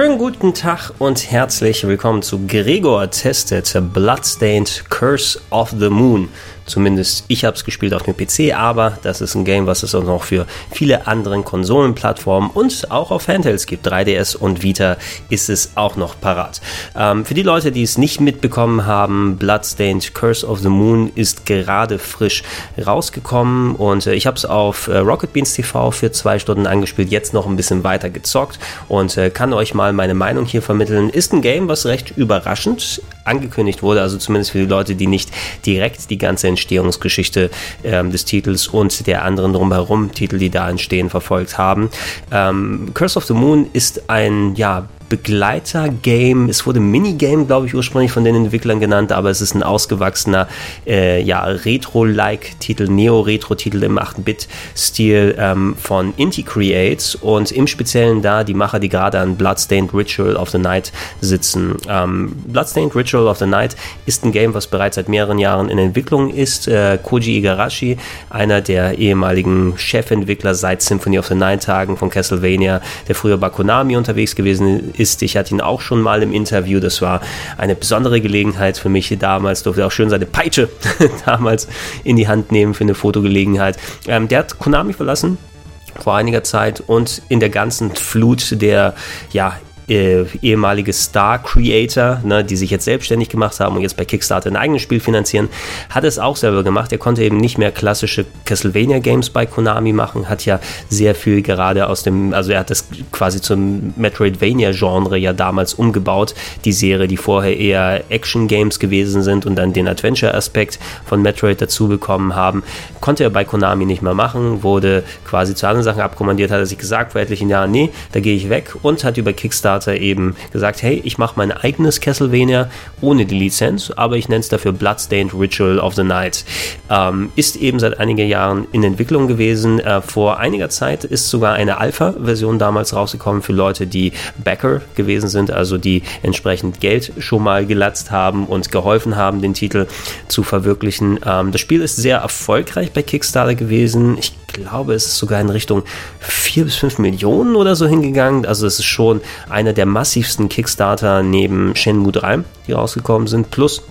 Schönen guten Tag und herzlich willkommen zu Gregor testet Bloodstained Curse of the Moon. Zumindest ich habe es gespielt auf dem PC, aber das ist ein Game, was es auch noch für viele andere Konsolenplattformen und auch auf Handhelds gibt. 3DS und Vita ist es auch noch parat. Ähm, für die Leute, die es nicht mitbekommen haben, Bloodstained Curse of the Moon ist gerade frisch rausgekommen und äh, ich habe es auf äh, Rocket Beans TV für zwei Stunden angespielt, jetzt noch ein bisschen weiter gezockt und äh, kann euch mal meine Meinung hier vermitteln. Ist ein Game, was recht überraschend angekündigt wurde, also zumindest für die Leute, die nicht direkt die ganze Entstehungsgeschichte ähm, des Titels und der anderen drumherum Titel, die da entstehen, verfolgt haben. Ähm, Curse of the Moon ist ein ja Begleiter-Game. Es wurde Minigame, glaube ich, ursprünglich von den Entwicklern genannt, aber es ist ein ausgewachsener, äh, ja, Retro-like-Titel, Neo-Retro-Titel im 8-Bit-Stil ähm, von Inti Creates und im Speziellen da die Macher, die gerade an Bloodstained Ritual of the Night sitzen. Ähm, Bloodstained Ritual of the Night ist ein Game, was bereits seit mehreren Jahren in Entwicklung ist. Äh, Koji Igarashi, einer der ehemaligen Chefentwickler seit Symphony of the Night Tagen von Castlevania, der früher bei Konami unterwegs gewesen ist. Ich hatte ihn auch schon mal im Interview. Das war eine besondere Gelegenheit für mich damals. Durfte auch schön seine Peitsche damals in die Hand nehmen für eine Fotogelegenheit. Ähm, der hat Konami verlassen vor einiger Zeit und in der ganzen Flut der ja äh, ehemalige Star-Creator, ne, die sich jetzt selbstständig gemacht haben und jetzt bei Kickstarter ein eigenes Spiel finanzieren, hat es auch selber gemacht. Er konnte eben nicht mehr klassische Castlevania-Games bei Konami machen, hat ja sehr viel gerade aus dem, also er hat das quasi zum Metroidvania-Genre ja damals umgebaut, die Serie, die vorher eher Action-Games gewesen sind und dann den Adventure-Aspekt von Metroid dazu bekommen haben, konnte er bei Konami nicht mehr machen, wurde quasi zu anderen Sachen abkommandiert, hat er sich gesagt vor etlichen Jahren, nee, da gehe ich weg und hat über Kickstarter Kickstarter eben gesagt, hey, ich mache mein eigenes Castlevania ohne die Lizenz, aber ich nenne es dafür Bloodstained Ritual of the Night. Ähm, ist eben seit einigen Jahren in Entwicklung gewesen. Äh, vor einiger Zeit ist sogar eine Alpha-Version damals rausgekommen für Leute, die Backer gewesen sind, also die entsprechend Geld schon mal gelatzt haben und geholfen haben, den Titel zu verwirklichen. Ähm, das Spiel ist sehr erfolgreich bei Kickstarter gewesen. Ich glaube, es ist sogar in Richtung 4 bis 5 Millionen oder so hingegangen. Also es ist schon einer der massivsten Kickstarter neben Shenmue 3, die rausgekommen sind. Plus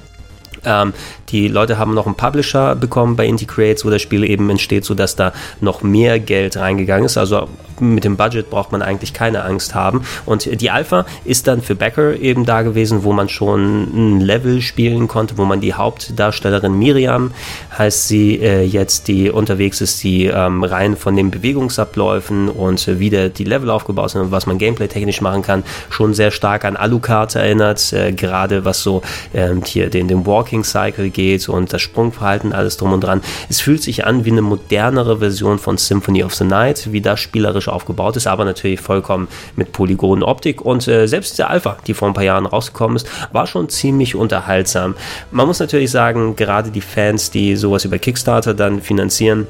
ähm, die Leute haben noch einen Publisher bekommen bei Indie wo das Spiel eben entsteht, sodass da noch mehr Geld reingegangen ist. Also mit dem Budget braucht man eigentlich keine Angst haben. Und die Alpha ist dann für Becker eben da gewesen, wo man schon ein Level spielen konnte, wo man die Hauptdarstellerin Miriam, heißt sie äh, jetzt, die unterwegs ist, die ähm, rein von den Bewegungsabläufen und äh, wie der, die Level aufgebaut sind und was man gameplay-technisch machen kann, schon sehr stark an Alucard erinnert, äh, gerade was so ähm, hier den, den Walking Cycle geht und das Sprungverhalten, alles drum und dran. Es fühlt sich an wie eine modernere Version von Symphony of the Night, wie das spielerisch aufgebaut ist, aber natürlich vollkommen mit Polygonenoptik. Und äh, selbst der Alpha, die vor ein paar Jahren rausgekommen ist, war schon ziemlich unterhaltsam. Man muss natürlich sagen, gerade die Fans, die sowas über Kickstarter dann finanzieren,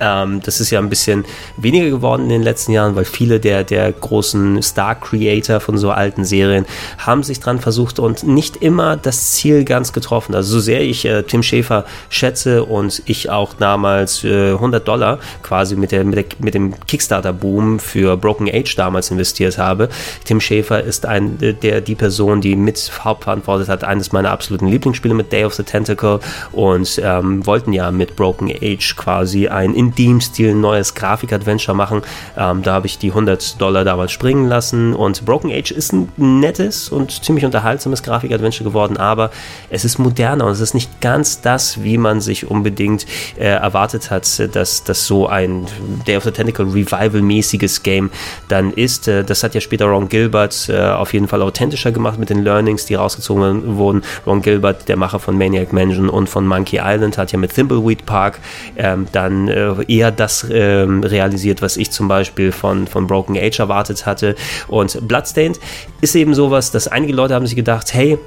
ähm, das ist ja ein bisschen weniger geworden in den letzten Jahren, weil viele der, der großen Star-Creator von so alten Serien haben sich dran versucht und nicht immer das Ziel ganz getroffen. Also so sehr ich äh, Tim Schäfer schätze und ich auch damals äh, 100 Dollar quasi mit, der, mit, der, mit dem Kickstarter-Boom für Broken Age damals investiert habe. Tim Schäfer ist ein, äh, der, die Person, die mit hauptverantwortet hat, eines meiner absoluten Lieblingsspiele mit Day of the Tentacle und ähm, wollten ja mit Broken Age quasi ein in dem Stil ein neues Grafik-Adventure machen. Ähm, da habe ich die 100 Dollar damals springen lassen und Broken Age ist ein nettes und ziemlich unterhaltsames Grafik-Adventure geworden, aber es ist moderner und es ist nicht ganz das, wie man sich unbedingt äh, erwartet hat, dass das so ein Day of the Tentacle Revival-mäßiges Game dann ist. Äh, das hat ja später Ron Gilbert äh, auf jeden Fall authentischer gemacht mit den Learnings, die rausgezogen wurden. Ron Gilbert, der Macher von Maniac Mansion und von Monkey Island, hat ja mit Thimbleweed Park ähm, dann äh, eher das ähm, realisiert, was ich zum Beispiel von, von Broken Age erwartet hatte. Und Bloodstained ist eben sowas, dass einige Leute haben sich gedacht, hey,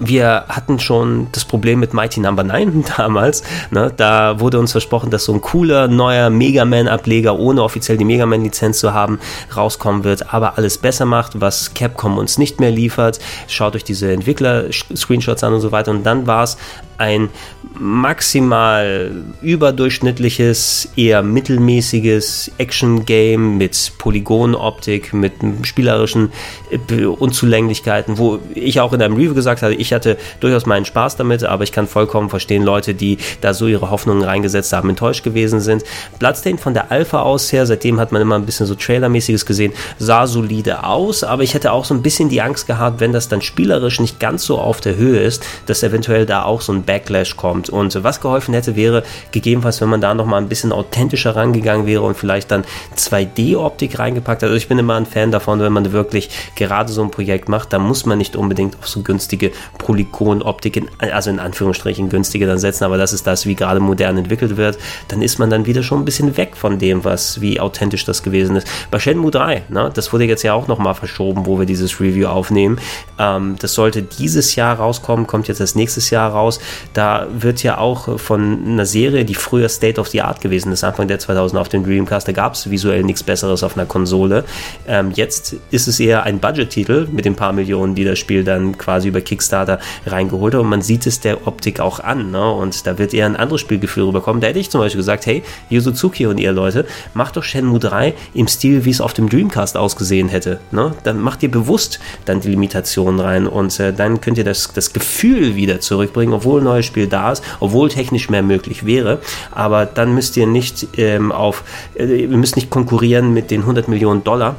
wir hatten schon das Problem mit Mighty Number no. 9 damals. Ne? Da wurde uns versprochen, dass so ein cooler neuer Mega Man-Ableger, ohne offiziell die Mega Man-Lizenz zu haben, rauskommen wird, aber alles besser macht, was Capcom uns nicht mehr liefert. Schaut euch diese Entwickler-Screenshots an und so weiter. Und dann war es ein maximal überdurchschnittliches, eher mittelmäßiges Action-Game mit Polygonoptik, mit spielerischen äh, Unzulänglichkeiten, wo ich auch in einem Review gesagt habe, ich hatte durchaus meinen Spaß damit, aber ich kann vollkommen verstehen, Leute, die da so ihre Hoffnungen reingesetzt haben, enttäuscht gewesen sind. Bloodstained von der Alpha aus her, seitdem hat man immer ein bisschen so Trailermäßiges gesehen, sah solide aus, aber ich hätte auch so ein bisschen die Angst gehabt, wenn das dann spielerisch nicht ganz so auf der Höhe ist, dass eventuell da auch so ein Backlash kommt. Und was geholfen hätte, wäre gegebenenfalls, wenn man da noch mal ein bisschen authentischer rangegangen wäre und vielleicht dann 2D-Optik reingepackt hat. Also ich bin immer ein Fan davon, wenn man wirklich gerade so ein Projekt macht, dann muss man nicht unbedingt auf so günstige Polygon-Optik, also in Anführungsstrichen günstige dann setzen, aber das ist das, wie gerade modern entwickelt wird, dann ist man dann wieder schon ein bisschen weg von dem, was, wie authentisch das gewesen ist. Bei Shenmue 3, ne, das wurde jetzt ja auch noch mal verschoben, wo wir dieses Review aufnehmen. Ähm, das sollte dieses Jahr rauskommen, kommt jetzt das nächstes Jahr raus. Da wird ja auch von einer Serie, die früher State of the Art gewesen ist, Anfang der 2000 auf dem Dreamcast, da gab es visuell nichts Besseres auf einer Konsole. Ähm, jetzt ist es eher ein Budget-Titel mit den paar Millionen, die das Spiel dann quasi über Kickstarter reingeholt hat und man sieht es der Optik auch an. Ne? Und da wird eher ein anderes Spielgefühl rüberkommen. Da hätte ich zum Beispiel gesagt, hey, Yuzuzuki und ihr Leute, macht doch Shenmue 3 im Stil, wie es auf dem Dreamcast ausgesehen hätte. Ne? Dann macht ihr bewusst dann die Limitationen rein und äh, dann könnt ihr das, das Gefühl wieder zurückbringen, obwohl ein neues Spiel da ist, obwohl technisch mehr möglich wäre. Aber dann müsst ihr nicht ähm, auf, äh, ihr müsst nicht konkurrieren mit den 100 Millionen Dollar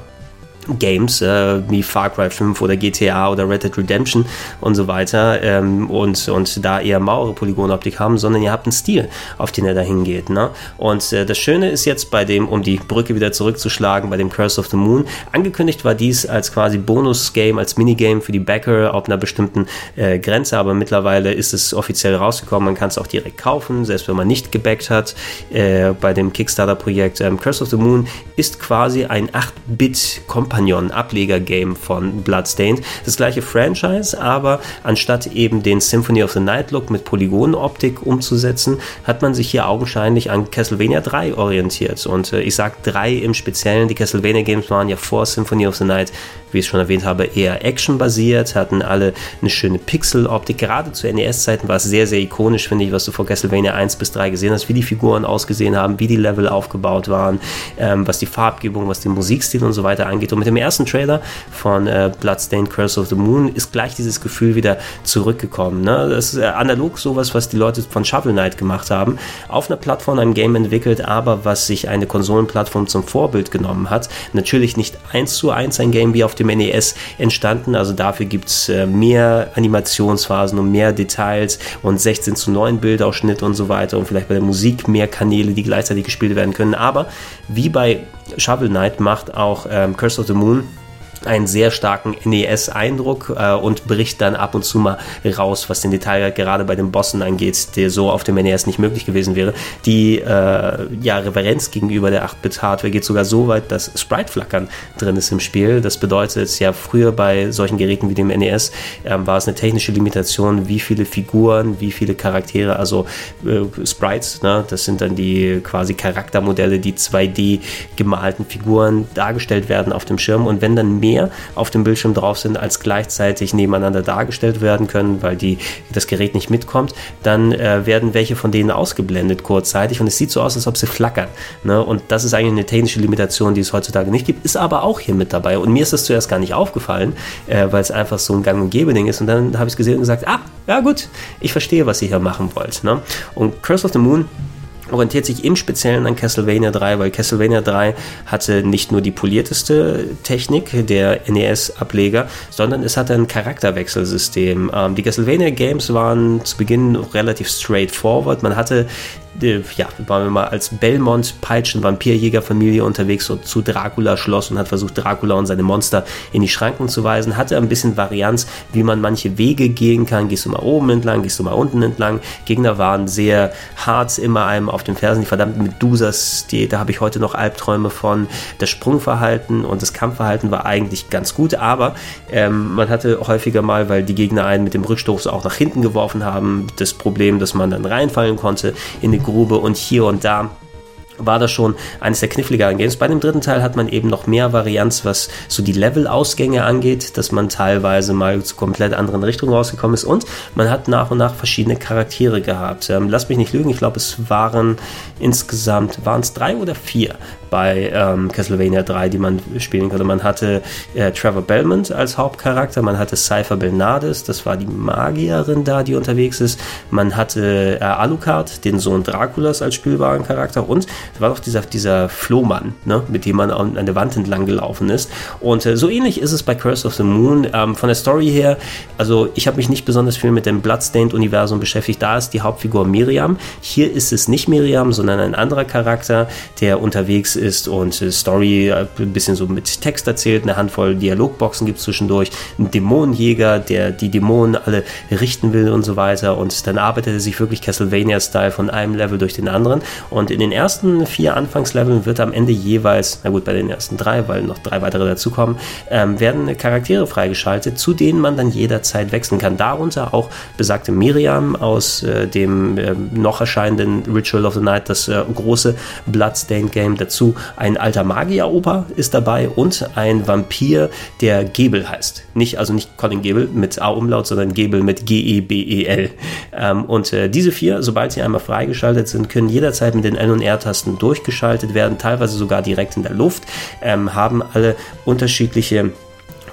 Games äh, wie Far Cry 5 oder GTA oder Red Dead Redemption und so weiter ähm, und, und da eher mauere Polygonoptik haben, sondern ihr habt einen Stil, auf den er da hingeht. Ne? Und äh, das Schöne ist jetzt bei dem, um die Brücke wieder zurückzuschlagen, bei dem Curse of the Moon, angekündigt war dies als quasi Bonus-Game, als Minigame für die Backer auf einer bestimmten äh, Grenze, aber mittlerweile ist es offiziell rausgekommen, man kann es auch direkt kaufen, selbst wenn man nicht gebackt hat äh, bei dem Kickstarter-Projekt. Ähm, Curse of the Moon ist quasi ein 8-Bit-Kompatible Companion, Ableger-Game von Bloodstained. Das gleiche Franchise, aber anstatt eben den Symphony of the Night Look mit Polygonoptik umzusetzen, hat man sich hier augenscheinlich an Castlevania 3 orientiert. Und äh, ich sage 3 im Speziellen, die Castlevania Games waren ja vor Symphony of the Night wie ich schon erwähnt habe, eher actionbasiert, hatten alle eine schöne Pixel-Optik. Gerade zu NES-Zeiten war es sehr, sehr ikonisch, finde ich, was du vor Castlevania 1 bis 3 gesehen hast, wie die Figuren ausgesehen haben, wie die Level aufgebaut waren, ähm, was die Farbgebung, was den Musikstil und so weiter angeht. Und mit dem ersten Trailer von äh, Bloodstained Curse of the Moon ist gleich dieses Gefühl wieder zurückgekommen. Ne? Das ist äh, analog sowas, was die Leute von Shovel Knight gemacht haben. Auf einer Plattform ein Game entwickelt, aber was sich eine Konsolenplattform zum Vorbild genommen hat. Natürlich nicht eins zu eins ein Game wie auf dem NES entstanden. Also dafür gibt es äh, mehr Animationsphasen und mehr Details und 16 zu 9 Bildausschnitt und so weiter und vielleicht bei der Musik mehr Kanäle, die gleichzeitig gespielt werden können. Aber wie bei Shovel Knight macht auch ähm, Curse of the Moon einen sehr starken NES-Eindruck äh, und bricht dann ab und zu mal raus, was den Detail gerade bei den Bossen angeht, der so auf dem NES nicht möglich gewesen wäre. Die äh, ja, Reverenz gegenüber der 8-Bit-Hardware geht sogar so weit, dass Sprite-Flackern drin ist im Spiel. Das bedeutet, ja, früher bei solchen Geräten wie dem NES äh, war es eine technische Limitation, wie viele Figuren, wie viele Charaktere, also äh, Sprites, ne, das sind dann die quasi Charaktermodelle, die 2D gemalten Figuren dargestellt werden auf dem Schirm und wenn dann mehr mehr auf dem Bildschirm drauf sind, als gleichzeitig nebeneinander dargestellt werden können, weil die, das Gerät nicht mitkommt, dann äh, werden welche von denen ausgeblendet kurzzeitig und es sieht so aus, als ob sie flackern. Ne? Und das ist eigentlich eine technische Limitation, die es heutzutage nicht gibt, ist aber auch hier mit dabei. Und mir ist das zuerst gar nicht aufgefallen, äh, weil es einfach so ein Gang- und Gebe-Ding ist. Und dann habe ich es gesehen und gesagt, ah, ja gut, ich verstehe, was ihr hier machen wollt. Ne? Und Curse of the Moon orientiert sich im Speziellen an Castlevania 3, weil Castlevania 3 hatte nicht nur die polierteste Technik der NES-Ableger, sondern es hatte ein Charakterwechselsystem. Ähm, die Castlevania Games waren zu Beginn relativ straightforward. Man hatte ja, waren wir mal als Belmont-Peitschen-Vampirjägerfamilie unterwegs so zu Dracula-Schloss und hat versucht, Dracula und seine Monster in die Schranken zu weisen. Hatte ein bisschen Varianz, wie man manche Wege gehen kann. Gehst du mal oben entlang, gehst du mal unten entlang. Gegner waren sehr hart, immer einem auf den Fersen. Die verdammten Medusas, die, da habe ich heute noch Albträume von. Das Sprungverhalten und das Kampfverhalten war eigentlich ganz gut, aber ähm, man hatte häufiger mal, weil die Gegner einen mit dem Rückstoß auch nach hinten geworfen haben, das Problem, dass man dann reinfallen konnte in die Grube und hier und da war das schon eines der kniffligeren Games. Bei dem dritten Teil hat man eben noch mehr Varianz, was so die Level-Ausgänge angeht, dass man teilweise mal zu komplett anderen Richtungen rausgekommen ist und man hat nach und nach verschiedene Charaktere gehabt. Ähm, lass mich nicht lügen, ich glaube es waren insgesamt, waren es drei oder vier bei ähm, Castlevania 3, die man spielen konnte. Man hatte äh, Trevor Belmont als Hauptcharakter, man hatte Cypher Belnades, das war die Magierin da, die unterwegs ist. Man hatte äh, Alucard, den Sohn Draculas als spielbaren Charakter und es war doch dieser, dieser Flohmann, ne, mit dem man an, an der Wand entlang gelaufen ist. Und äh, so ähnlich ist es bei Curse of the Moon. Ähm, von der Story her, also ich habe mich nicht besonders viel mit dem Bloodstained-Universum beschäftigt. Da ist die Hauptfigur Miriam. Hier ist es nicht Miriam, sondern ein anderer Charakter, der unterwegs ist und äh, Story äh, ein bisschen so mit Text erzählt. Eine Handvoll Dialogboxen gibt es zwischendurch. Ein Dämonenjäger, der die Dämonen alle richten will und so weiter. Und dann arbeitet er sich wirklich Castlevania-Style von einem Level durch den anderen. Und in den ersten vier Anfangsleveln wird am Ende jeweils, na gut, bei den ersten drei, weil noch drei weitere dazukommen, ähm, werden Charaktere freigeschaltet, zu denen man dann jederzeit wechseln kann. Darunter auch besagte Miriam aus äh, dem äh, noch erscheinenden Ritual of the Night, das äh, große Bloodstained Game. Dazu ein alter Magier-Opa ist dabei und ein Vampir, der Gebel heißt. Nicht, also nicht Colin Gebel mit A-Umlaut, sondern Gebel mit G-E-B-E-L. Ähm, und äh, diese vier, sobald sie einmal freigeschaltet sind, können jederzeit mit den L- und R-Tasten Tasten durchgeschaltet werden, teilweise sogar direkt in der Luft, ähm, haben alle unterschiedliche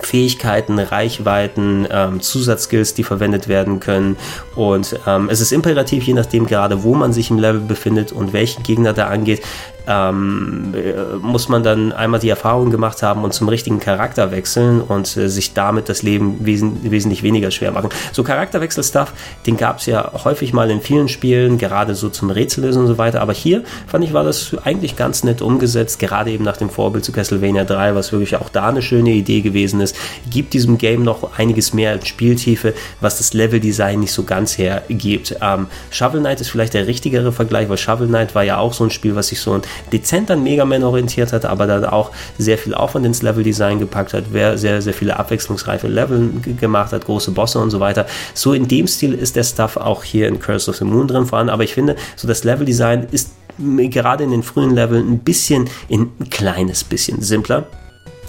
Fähigkeiten, Reichweiten, ähm, Zusatzskills, die verwendet werden können. Und ähm, es ist imperativ, je nachdem gerade, wo man sich im Level befindet und welchen Gegner da angeht, ähm, äh, muss man dann einmal die Erfahrung gemacht haben und zum richtigen Charakter wechseln und äh, sich damit das Leben wesen wesentlich weniger schwer machen. So Charakterwechsel-Stuff, den gab es ja häufig mal in vielen Spielen, gerade so zum Rätsellösen und so weiter. Aber hier fand ich, war das eigentlich ganz nett umgesetzt, gerade eben nach dem Vorbild zu Castlevania 3, was wirklich auch da eine schöne Idee gewesen ist. Gibt diesem Game noch einiges mehr Spieltiefe, was das Leveldesign nicht so ganz hergibt. Ähm, Shovel Knight ist vielleicht der richtigere Vergleich, weil Shovel Knight war ja auch so ein Spiel, was sich so ein dezent an Mega Man orientiert hat, aber dann auch sehr viel Aufwand ins Leveldesign gepackt hat, wer sehr, sehr viele abwechslungsreiche Level gemacht hat, große Bosse und so weiter. So in dem Stil ist der Stuff auch hier in Curse of the Moon drin voran, aber ich finde, so das Leveldesign ist gerade in den frühen Leveln ein bisschen, ein kleines bisschen simpler.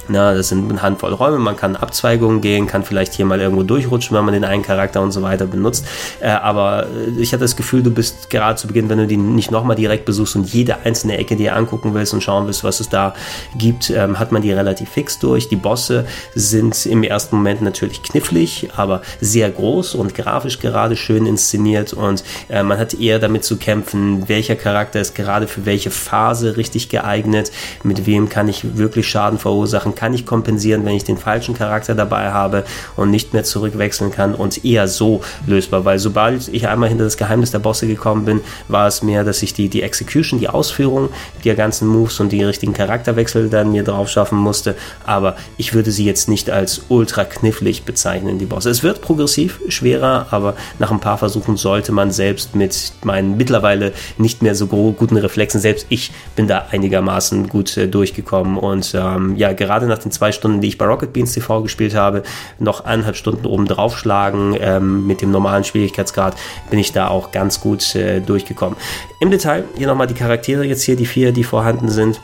Na, das sind eine Handvoll Räume, man kann Abzweigungen gehen, kann vielleicht hier mal irgendwo durchrutschen, wenn man den einen Charakter und so weiter benutzt. Äh, aber äh, ich hatte das Gefühl, du bist gerade zu Beginn, wenn du die nicht nochmal direkt besuchst und jede einzelne Ecke dir angucken willst und schauen willst, was es da gibt, ähm, hat man die relativ fix durch. Die Bosse sind im ersten Moment natürlich knifflig, aber sehr groß und grafisch gerade schön inszeniert und äh, man hat eher damit zu kämpfen, welcher Charakter ist gerade für welche Phase richtig geeignet, mit wem kann ich wirklich Schaden verursachen, kann ich kompensieren, wenn ich den falschen Charakter dabei habe und nicht mehr zurückwechseln kann und eher so lösbar, weil sobald ich einmal hinter das Geheimnis der Bosse gekommen bin, war es mehr, dass ich die, die Execution, die Ausführung der ganzen Moves und die richtigen Charakterwechsel dann mir drauf schaffen musste, aber ich würde sie jetzt nicht als ultra knifflig bezeichnen, die Bosse. Es wird progressiv schwerer, aber nach ein paar Versuchen sollte man selbst mit meinen mittlerweile nicht mehr so guten Reflexen, selbst ich bin da einigermaßen gut äh, durchgekommen und ähm, ja, gerade nach den zwei Stunden, die ich bei Rocket Beans TV gespielt habe, noch eineinhalb Stunden oben draufschlagen ähm, mit dem normalen Schwierigkeitsgrad, bin ich da auch ganz gut äh, durchgekommen. Im Detail hier nochmal die Charaktere jetzt hier, die vier, die vorhanden sind.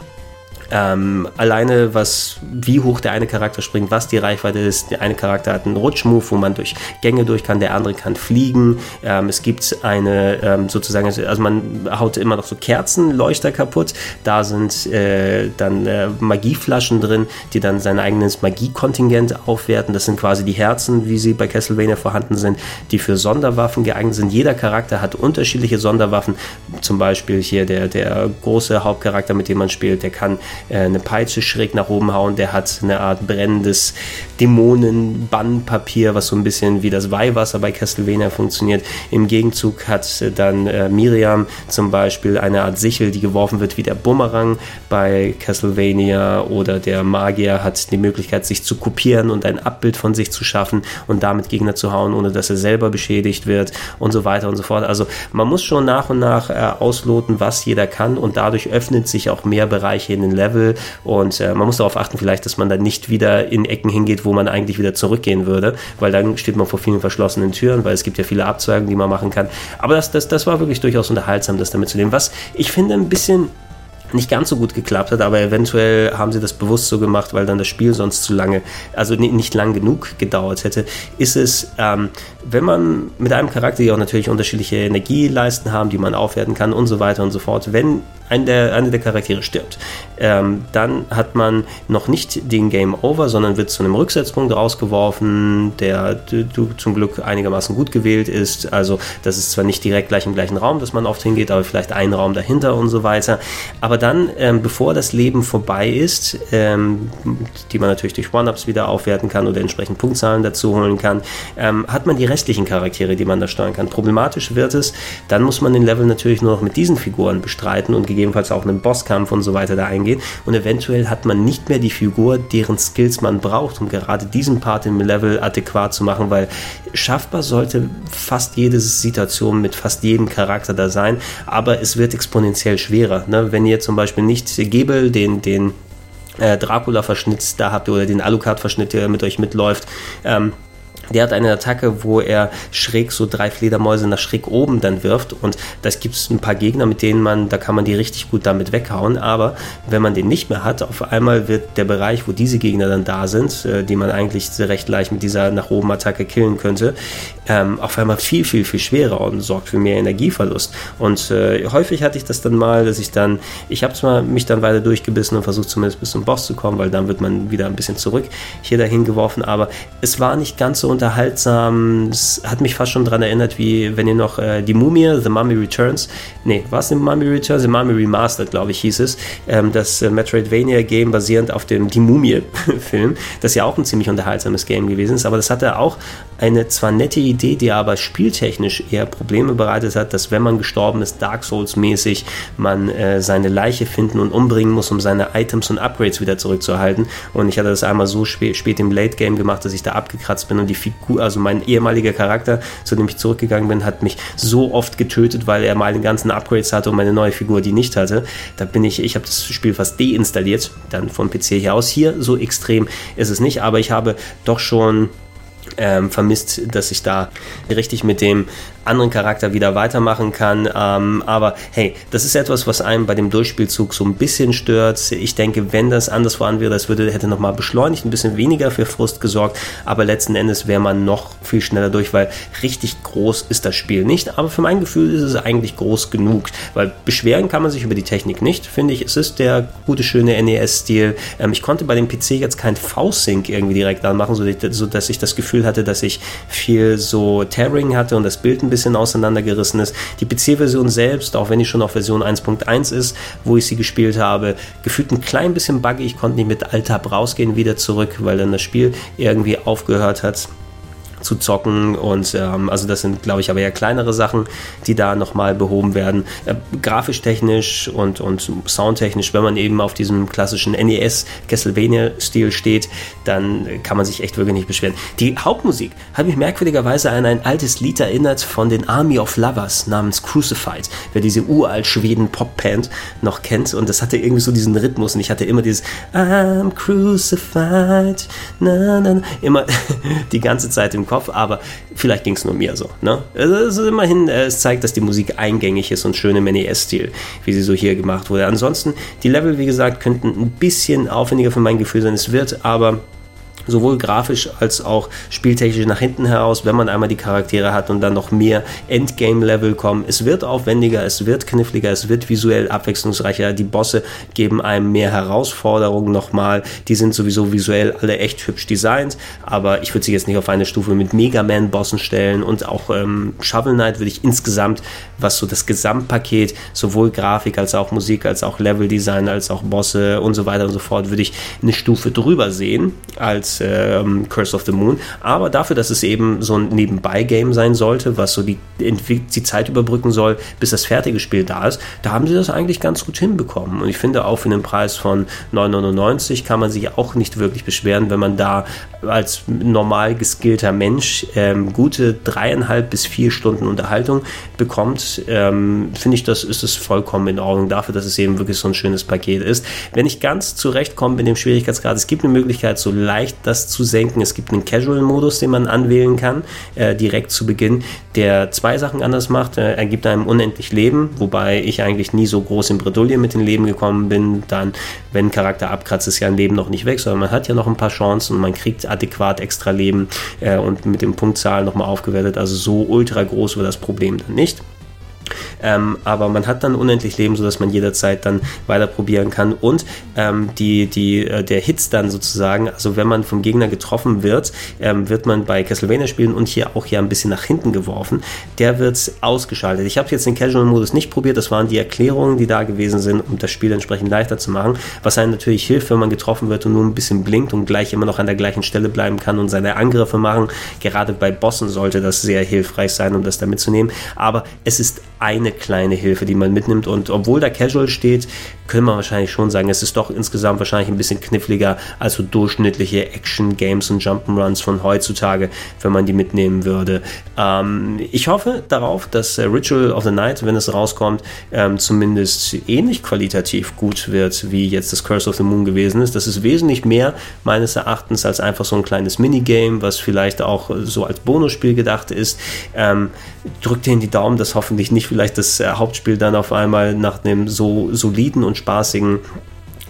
Ähm, alleine was, wie hoch der eine Charakter springt, was die Reichweite ist. Der eine Charakter hat einen Rutschmove, wo man durch Gänge durch kann, der andere kann fliegen. Ähm, es gibt eine ähm, sozusagen, also man haut immer noch so Kerzenleuchter kaputt. Da sind äh, dann äh, Magieflaschen drin, die dann sein eigenes Magiekontingent aufwerten. Das sind quasi die Herzen, wie sie bei Castlevania vorhanden sind, die für Sonderwaffen geeignet sind. Jeder Charakter hat unterschiedliche Sonderwaffen. Zum Beispiel hier der, der große Hauptcharakter, mit dem man spielt, der kann äh, eine Peitsche schräg nach oben hauen, der hat eine Art brennendes Dämonenbannpapier, was so ein bisschen wie das Weihwasser bei Castlevania funktioniert. Im Gegenzug hat äh, dann äh, Miriam zum Beispiel eine Art Sichel, die geworfen wird wie der Bumerang bei Castlevania oder der Magier hat die Möglichkeit, sich zu kopieren und ein Abbild von sich zu schaffen und damit Gegner zu hauen, ohne dass er selber beschädigt wird und so weiter und so fort. Also man muss schon nach und nach äh, ausloten, was jeder kann und dadurch öffnet sich auch mehr Bereiche in den Level und äh, man muss darauf achten vielleicht, dass man dann nicht wieder in Ecken hingeht, wo man eigentlich wieder zurückgehen würde, weil dann steht man vor vielen verschlossenen Türen, weil es gibt ja viele Abzweigungen, die man machen kann. Aber das, das, das war wirklich durchaus unterhaltsam, das damit zu nehmen. Was ich finde ein bisschen nicht ganz so gut geklappt hat, aber eventuell haben sie das bewusst so gemacht, weil dann das Spiel sonst zu lange, also nicht lang genug gedauert hätte, ist es, ähm, wenn man mit einem Charakter, die auch natürlich unterschiedliche Energieleisten haben, die man aufwerten kann und so weiter und so fort, wenn ein der, einer der Charaktere stirbt, ähm, dann hat man noch nicht den Game Over, sondern wird zu einem Rücksetzpunkt rausgeworfen, der du, du zum Glück einigermaßen gut gewählt ist. Also das ist zwar nicht direkt gleich im gleichen Raum, dass man oft hingeht, aber vielleicht ein Raum dahinter und so weiter. Aber dann, ähm, bevor das Leben vorbei ist, ähm, die man natürlich durch One-Ups wieder aufwerten kann oder entsprechend Punktzahlen dazu holen kann, ähm, hat man die restlichen Charaktere, die man da steuern kann. Problematisch wird es, dann muss man den Level natürlich nur noch mit diesen Figuren bestreiten und gegebenenfalls auch einen Bosskampf und so weiter da eingehen. Und eventuell hat man nicht mehr die Figur, deren Skills man braucht, um gerade diesen Part im Level adäquat zu machen, weil schaffbar sollte fast jede Situation mit fast jedem Charakter da sein, aber es wird exponentiell schwerer. Ne? Wenn ihr zum Beispiel nicht Gebel, den, den äh, Dracula-Verschnitt da habt oder den Alucard-Verschnitt, der mit euch mitläuft, ähm, der hat eine Attacke, wo er schräg so drei Fledermäuse nach schräg oben dann wirft. Und das gibt es ein paar Gegner, mit denen man, da kann man die richtig gut damit weghauen. Aber wenn man den nicht mehr hat, auf einmal wird der Bereich, wo diese Gegner dann da sind, äh, die man eigentlich recht leicht mit dieser nach oben Attacke killen könnte, ähm, auf einmal viel, viel, viel schwerer und sorgt für mehr Energieverlust. Und äh, häufig hatte ich das dann mal, dass ich dann, ich habe zwar mich dann weiter durchgebissen und versucht zumindest bis zum Boss zu kommen, weil dann wird man wieder ein bisschen zurück hier dahin geworfen, aber es war nicht ganz so unterhaltsam. Es hat mich fast schon daran erinnert, wie wenn ihr noch äh, die Mumie, The Mummy Returns, nee, war es The Mummy Returns? The Mummy Remastered, glaube ich, hieß es. Ähm, das äh, Metroidvania-Game basierend auf dem Die Mumie-Film, das ja auch ein ziemlich unterhaltsames Game gewesen ist, aber das hatte auch eine zwar nette Idee, die aber spieltechnisch eher Probleme bereitet hat, dass wenn man gestorben ist, Dark Souls-mäßig, man äh, seine Leiche finden und umbringen muss, um seine Items und Upgrades wieder zurückzuhalten. Und ich hatte das einmal so spät, spät im Late Game gemacht, dass ich da abgekratzt bin und die Figur, also mein ehemaliger Charakter, zu dem ich zurückgegangen bin, hat mich so oft getötet, weil er mal den ganzen Upgrades hatte und meine neue Figur die nicht hatte. Da bin ich, ich habe das Spiel fast deinstalliert, dann vom PC hier aus. Hier so extrem ist es nicht, aber ich habe doch schon ähm, vermisst, dass ich da richtig mit dem anderen Charakter wieder weitermachen kann. Ähm, aber hey, das ist etwas, was einem bei dem Durchspielzug so ein bisschen stört. Ich denke, wenn das anders voran wäre, das würde, hätte nochmal beschleunigt, ein bisschen weniger für Frust gesorgt, aber letzten Endes wäre man noch viel schneller durch, weil richtig groß ist das Spiel nicht. Aber für mein Gefühl ist es eigentlich groß genug, weil beschweren kann man sich über die Technik nicht, finde ich. Es ist der gute, schöne NES-Stil. Ähm, ich konnte bei dem PC jetzt kein V-Sync irgendwie direkt anmachen, so dass ich das Gefühl hatte, dass ich viel so Tearing hatte und das Bild ein bisschen auseinandergerissen ist. Die PC-Version selbst, auch wenn die schon auf Version 1.1 ist, wo ich sie gespielt habe, gefühlt ein klein bisschen buggy. Ich konnte nicht mit Alt-Tab rausgehen, wieder zurück, weil dann das Spiel irgendwie aufgehört hat zu zocken und ähm, also das sind glaube ich aber eher kleinere Sachen, die da nochmal behoben werden. Äh, grafisch technisch und, und soundtechnisch, wenn man eben auf diesem klassischen NES Castlevania Stil steht, dann kann man sich echt wirklich nicht beschweren. Die Hauptmusik hat mich merkwürdigerweise an ein altes Lied erinnert von den Army of Lovers namens Crucified, wer diese uralt Schweden Pop-Band noch kennt und das hatte irgendwie so diesen Rhythmus und ich hatte immer dieses I'm crucified, na, na, na, immer die ganze Zeit im Kopf, aber vielleicht ging es nur mir so. Ne? Also immerhin, äh, es zeigt, dass die Musik eingängig ist und schön im NES-Stil, wie sie so hier gemacht wurde. Ansonsten, die Level, wie gesagt, könnten ein bisschen aufwendiger für mein Gefühl sein. Es wird aber sowohl grafisch als auch spieltechnisch nach hinten heraus, wenn man einmal die Charaktere hat und dann noch mehr Endgame-Level kommen. Es wird aufwendiger, es wird kniffliger, es wird visuell abwechslungsreicher. Die Bosse geben einem mehr Herausforderungen nochmal. Die sind sowieso visuell alle echt hübsch designt, aber ich würde sie jetzt nicht auf eine Stufe mit Mega Man-Bossen stellen und auch ähm, Shovel Knight würde ich insgesamt, was so das Gesamtpaket, sowohl Grafik als auch Musik, als auch Level-Design, als auch Bosse und so weiter und so fort, würde ich eine Stufe drüber sehen als ähm, Curse of the Moon. Aber dafür, dass es eben so ein Nebenbei-Game sein sollte, was so die, die Zeit überbrücken soll, bis das fertige Spiel da ist, da haben sie das eigentlich ganz gut hinbekommen. Und ich finde auch für den Preis von 9,99 kann man sich auch nicht wirklich beschweren, wenn man da als normal geskillter Mensch ähm, gute dreieinhalb bis vier Stunden Unterhaltung bekommt, ähm, finde ich, das ist es vollkommen in Ordnung dafür, dass es eben wirklich so ein schönes Paket ist. Wenn ich ganz zurechtkomme mit dem Schwierigkeitsgrad, es gibt eine Möglichkeit, so leicht das zu senken. Es gibt einen Casual-Modus, den man anwählen kann, äh, direkt zu Beginn, der zwei Sachen anders macht. Äh, er gibt einem unendlich Leben, wobei ich eigentlich nie so groß in Bredouille mit den Leben gekommen bin. Dann, wenn ein Charakter abkratzt, ist ja ein Leben noch nicht weg, sondern man hat ja noch ein paar Chancen und man kriegt adäquat extra Leben äh, und mit dem Punktzahl nochmal aufgewertet. Also so ultra groß wird das Problem dann nicht. Ähm, aber man hat dann unendlich Leben, sodass man jederzeit dann weiter probieren kann. Und ähm, die, die, äh, der Hits dann sozusagen, also wenn man vom Gegner getroffen wird, ähm, wird man bei Castlevania spielen und hier auch hier ein bisschen nach hinten geworfen. Der wird ausgeschaltet. Ich habe jetzt den Casual-Modus nicht probiert, das waren die Erklärungen, die da gewesen sind, um das Spiel entsprechend leichter zu machen. Was einem natürlich hilft, wenn man getroffen wird und nur ein bisschen blinkt und gleich immer noch an der gleichen Stelle bleiben kann und seine Angriffe machen. Gerade bei Bossen sollte das sehr hilfreich sein, um das da mitzunehmen. Aber es ist eine kleine Hilfe, die man mitnimmt. Und obwohl da Casual steht, können wir wahrscheinlich schon sagen, es ist doch insgesamt wahrscheinlich ein bisschen kniffliger als so durchschnittliche Action-Games und Jump'n'Runs von heutzutage, wenn man die mitnehmen würde. Ähm, ich hoffe darauf, dass äh, Ritual of the Night, wenn es rauskommt, ähm, zumindest ähnlich qualitativ gut wird, wie jetzt das Curse of the Moon gewesen ist. Das ist wesentlich mehr meines Erachtens als einfach so ein kleines Minigame, was vielleicht auch so als Bonusspiel gedacht ist. Ähm, drückt in die Daumen, dass hoffentlich nicht vielleicht das äh, Hauptspiel dann auf einmal nach einem so soliden und spaßigen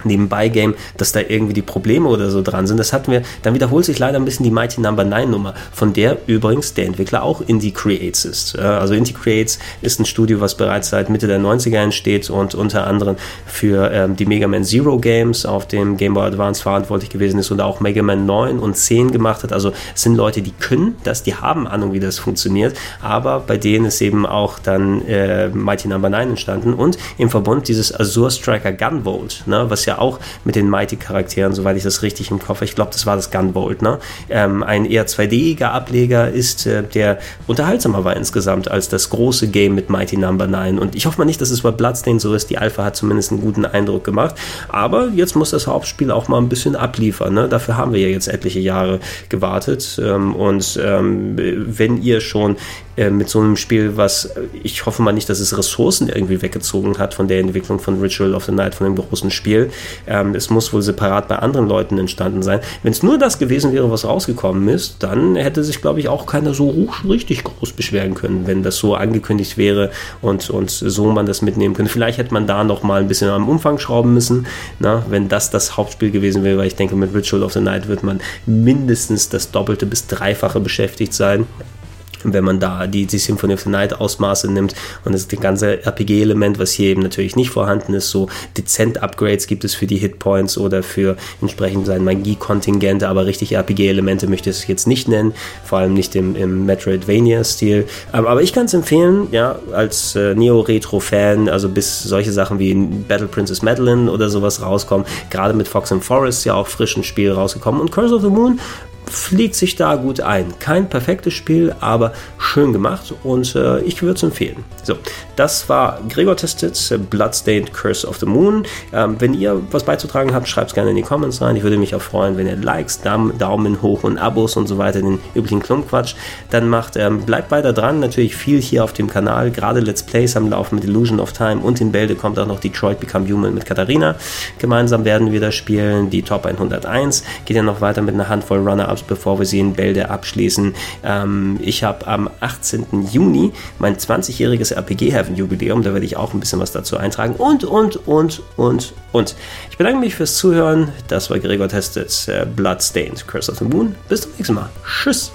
Nebenbei-Game, dass da irgendwie die Probleme oder so dran sind. Das hatten wir, dann wiederholt sich leider ein bisschen die Mighty Number no. 9 Nummer, von der übrigens der Entwickler auch Indie Creates ist. Also Indie Creates ist ein Studio, was bereits seit Mitte der 90er entsteht und unter anderem für ähm, die Mega Man Zero Games auf dem Game Boy Advance verantwortlich gewesen ist und auch Mega Man 9 und 10 gemacht hat. Also es sind Leute, die können das, die haben Ahnung, wie das funktioniert, aber bei denen ist eben auch dann äh, Mighty Number no. 9 entstanden und im Verbund dieses Azure Striker Gunvolt, ne, was ja auch mit den Mighty-Charakteren, soweit ich das richtig im Kopf Ich glaube, das war das Gunvolt, ne? Ähm, ein eher 2D-iger Ableger ist, äh, der unterhaltsamer war insgesamt als das große Game mit Mighty Number no. 9. Und ich hoffe mal nicht, dass es bei Bloodstained so ist. Die Alpha hat zumindest einen guten Eindruck gemacht. Aber jetzt muss das Hauptspiel auch mal ein bisschen abliefern. Ne? Dafür haben wir ja jetzt etliche Jahre gewartet. Ähm, und ähm, wenn ihr schon äh, mit so einem Spiel, was ich hoffe mal nicht, dass es Ressourcen irgendwie weggezogen hat von der Entwicklung von Ritual of the Night, von dem großen Spiel. Ähm, es muss wohl separat bei anderen Leuten entstanden sein. Wenn es nur das gewesen wäre, was rausgekommen ist, dann hätte sich, glaube ich, auch keiner so richtig groß beschweren können, wenn das so angekündigt wäre und, und so man das mitnehmen könnte. Vielleicht hätte man da noch mal ein bisschen am Umfang schrauben müssen, na, wenn das das Hauptspiel gewesen wäre, weil ich denke, mit Ritual of the Night wird man mindestens das Doppelte bis Dreifache beschäftigt sein wenn man da die, die Symphony of the Night Ausmaße nimmt und das ganze RPG-Element, was hier eben natürlich nicht vorhanden ist, so dezent Upgrades gibt es für die Hitpoints oder für entsprechend sein Magie-Kontingente, aber richtig RPG-Elemente möchte ich es jetzt nicht nennen, vor allem nicht im, im Metroidvania-Stil. Aber, aber, ich kann es empfehlen, ja, als äh, Neo-Retro-Fan, also bis solche Sachen wie Battle Princess Madeline oder sowas rauskommen, gerade mit Fox and Forest ja auch frisch ein Spiel rausgekommen und Curse of the Moon fliegt sich da gut ein. Kein perfektes Spiel, aber schön gemacht und äh, ich würde es empfehlen. So, das war Gregor Tested, Bloodstained Curse of the Moon. Ähm, wenn ihr was beizutragen habt, schreibt es gerne in die Comments rein. Ich würde mich auch freuen, wenn ihr Likes, Daumen hoch und Abos und so weiter, den üblichen Klumpquatsch dann macht. Ähm, bleibt weiter dran, natürlich viel hier auf dem Kanal, gerade Let's Plays am Laufen mit Illusion of Time und in Bälde kommt auch noch Detroit Become Human mit Katharina. Gemeinsam werden wir da spielen. Die Top 101 geht ja noch weiter mit einer Handvoll Runner-Ups Startups, bevor wir sie in Bälde abschließen. Ähm, ich habe am 18. Juni mein 20-jähriges RPG Heaven Jubiläum. Da werde ich auch ein bisschen was dazu eintragen. Und, und, und, und, und. Ich bedanke mich fürs Zuhören. Das war Gregor Testet, äh, Bloodstained, Curse of the Moon. Bis zum nächsten Mal. Tschüss.